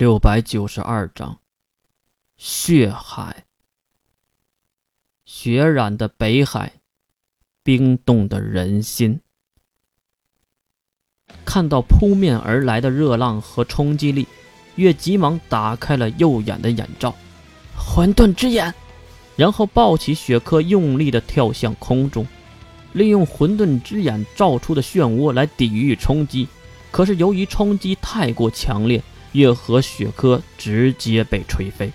六百九十二章，血海。血染的北海，冰冻的人心。看到扑面而来的热浪和冲击力，月急忙打开了右眼的眼罩，混沌之眼，然后抱起雪珂，用力的跳向空中，利用混沌之眼照出的漩涡来抵御冲击。可是由于冲击太过强烈。月和雪珂直接被吹飞，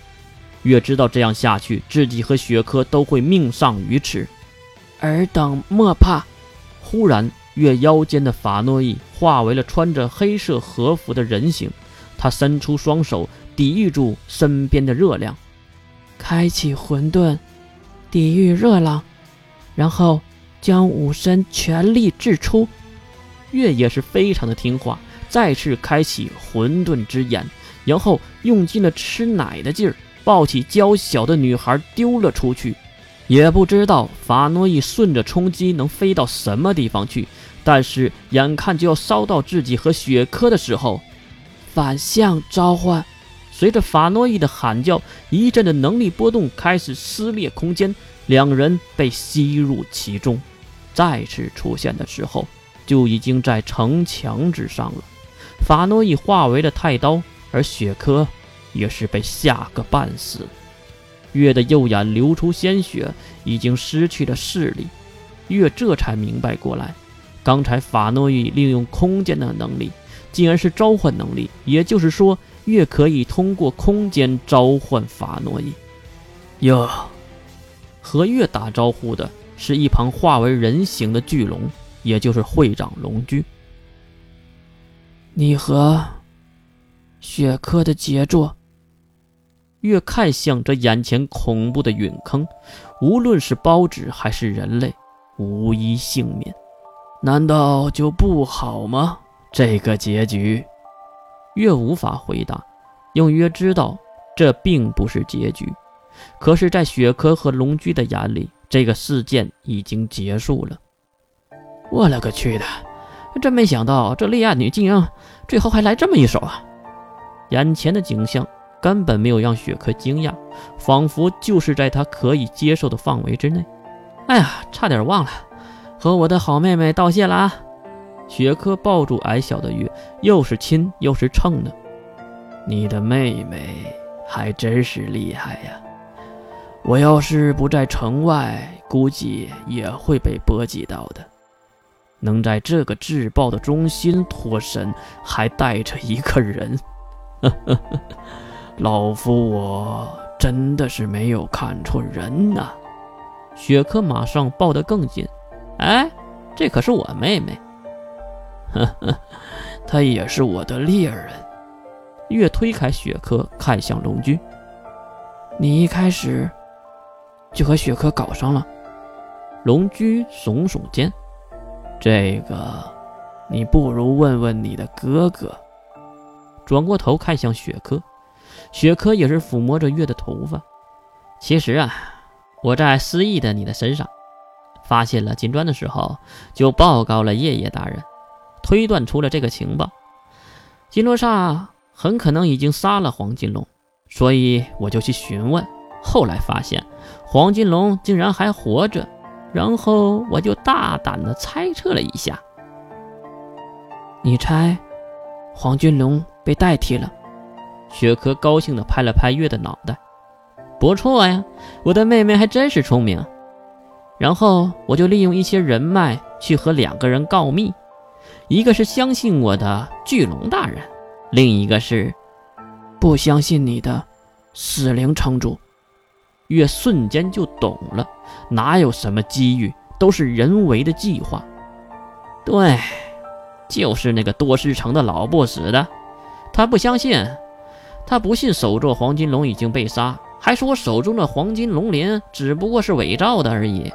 月知道这样下去，自己和雪珂都会命丧于此。尔等莫怕！忽然，月腰间的法诺伊化为了穿着黑色和服的人形，他伸出双手抵御住身边的热量，开启混沌，抵御热浪，然后将武身全力掷出。月也是非常的听话。再次开启混沌之眼，然后用尽了吃奶的劲儿，抱起娇小的女孩丢了出去。也不知道法诺伊顺着冲击能飞到什么地方去，但是眼看就要烧到自己和雪珂的时候，反向召唤，随着法诺伊的喊叫，一阵的能力波动开始撕裂空间，两人被吸入其中。再次出现的时候，就已经在城墙之上了。法诺伊化为了太刀，而雪珂也是被吓个半死。月的右眼流出鲜血，已经失去了视力。月这才明白过来，刚才法诺伊利用空间的能力，竟然是召唤能力。也就是说，月可以通过空间召唤法诺伊。哟，和月打招呼的是一旁化为人形的巨龙，也就是会长龙驹。你和雪珂的杰作。越看向这眼前恐怖的陨坑，无论是包纸还是人类，无一幸免。难道就不好吗？这个结局，越无法回答。用约知道，这并不是结局。可是，在雪珂和龙驹的眼里，这个事件已经结束了。我勒个去的！真没想到，这丽亚女竟然最后还来这么一手啊！眼前的景象根本没有让雪珂惊讶，仿佛就是在她可以接受的范围之内。哎呀，差点忘了，和我的好妹妹道谢了啊！雪珂抱住矮小的月，又是亲又是蹭的。你的妹妹还真是厉害呀！我要是不在城外，估计也会被波及到的。能在这个制爆的中心脱身，还带着一个人，老夫我真的是没有看错人呐！雪珂马上抱得更紧，哎，这可是我妹妹，呵呵，她也是我的猎人。月推开雪珂，看向龙驹：“你一开始就和雪珂搞上了？”龙驹耸耸肩。这个，你不如问问你的哥哥。转过头看向雪珂，雪珂也是抚摸着月的头发。其实啊，我在失忆的你的身上发现了金砖的时候，就报告了夜夜大人，推断出了这个情报。金罗刹很可能已经杀了黄金龙，所以我就去询问。后来发现黄金龙竟然还活着。然后我就大胆的猜测了一下，你猜，黄俊龙被代替了？雪珂高兴的拍了拍月的脑袋，不错呀，我的妹妹还真是聪明。然后我就利用一些人脉去和两个人告密，一个是相信我的巨龙大人，另一个是不相信你的死灵城主。月瞬间就懂了，哪有什么机遇，都是人为的计划。对，就是那个多事城的老不死的，他不相信，他不信首座黄金龙已经被杀，还说手中的黄金龙鳞只不过是伪造的而已。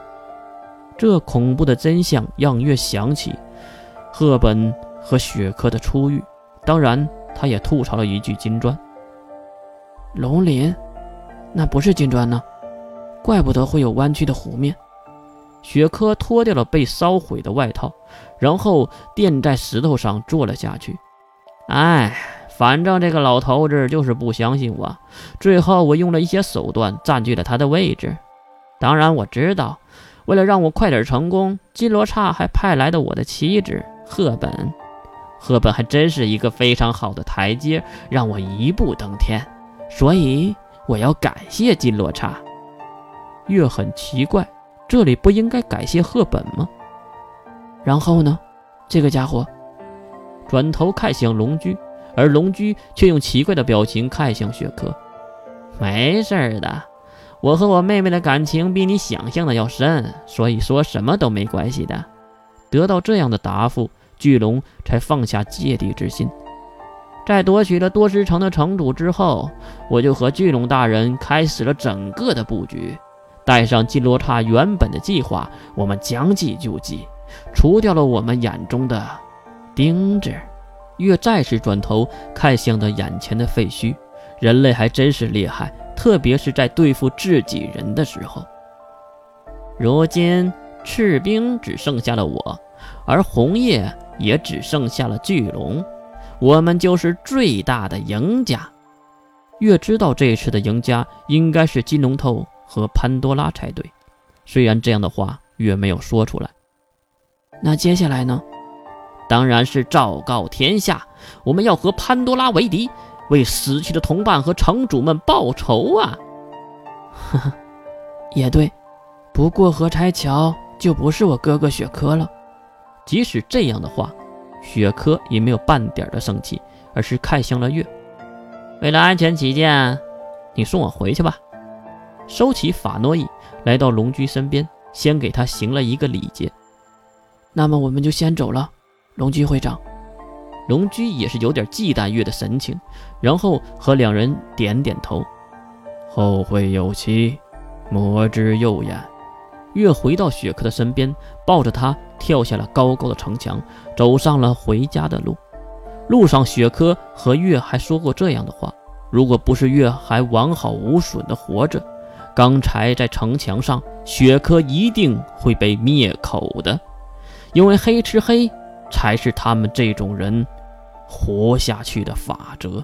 这恐怖的真相让月想起赫本和雪珂的初遇，当然，他也吐槽了一句金砖龙鳞。那不是金砖呢，怪不得会有弯曲的湖面。雪珂脱掉了被烧毁的外套，然后垫在石头上坐了下去。哎，反正这个老头子就是不相信我。最后我用了一些手段占据了他的位置。当然我知道，为了让我快点成功，金罗刹还派来的我的妻子赫本。赫本还真是一个非常好的台阶，让我一步登天。所以我要感谢金罗刹。月很奇怪，这里不应该感谢赫本吗？然后呢？这个家伙转头看向龙驹，而龙驹却用奇怪的表情看向雪珂。没事的，我和我妹妹的感情比你想象的要深，所以说什么都没关系的。得到这样的答复，巨龙才放下芥蒂之心。在夺取了多石城的城主之后，我就和巨龙大人开始了整个的布局。带上金罗刹原本的计划，我们将计就计。除掉了我们眼中的钉子，月再次转头看向了眼前的废墟。人类还真是厉害，特别是在对付自己人的时候。如今赤冰只剩下了我，而红叶也只剩下了巨龙，我们就是最大的赢家。越知道这次的赢家应该是金龙头和潘多拉才对，虽然这样的话越没有说出来。那接下来呢？当然是昭告天下，我们要和潘多拉为敌，为死去的同伴和城主们报仇啊！呵呵，也对，不过河拆桥就不是我哥哥雪珂了。即使这样的话，雪珂也没有半点的生气，而是看向了月。为了安全起见，你送我回去吧。收起法诺伊，来到龙驹身边，先给他行了一个礼节。那么我们就先走了，龙驹会长。龙驹也是有点忌惮月的神情，然后和两人点点头。后会有期，魔之右眼。月回到雪珂的身边，抱着他跳下了高高的城墙，走上了回家的路。路上，雪珂和月还说过这样的话：如果不是月还完好无损的活着，刚才在城墙上，雪珂一定会被灭口的。因为黑吃黑才是他们这种人活下去的法则。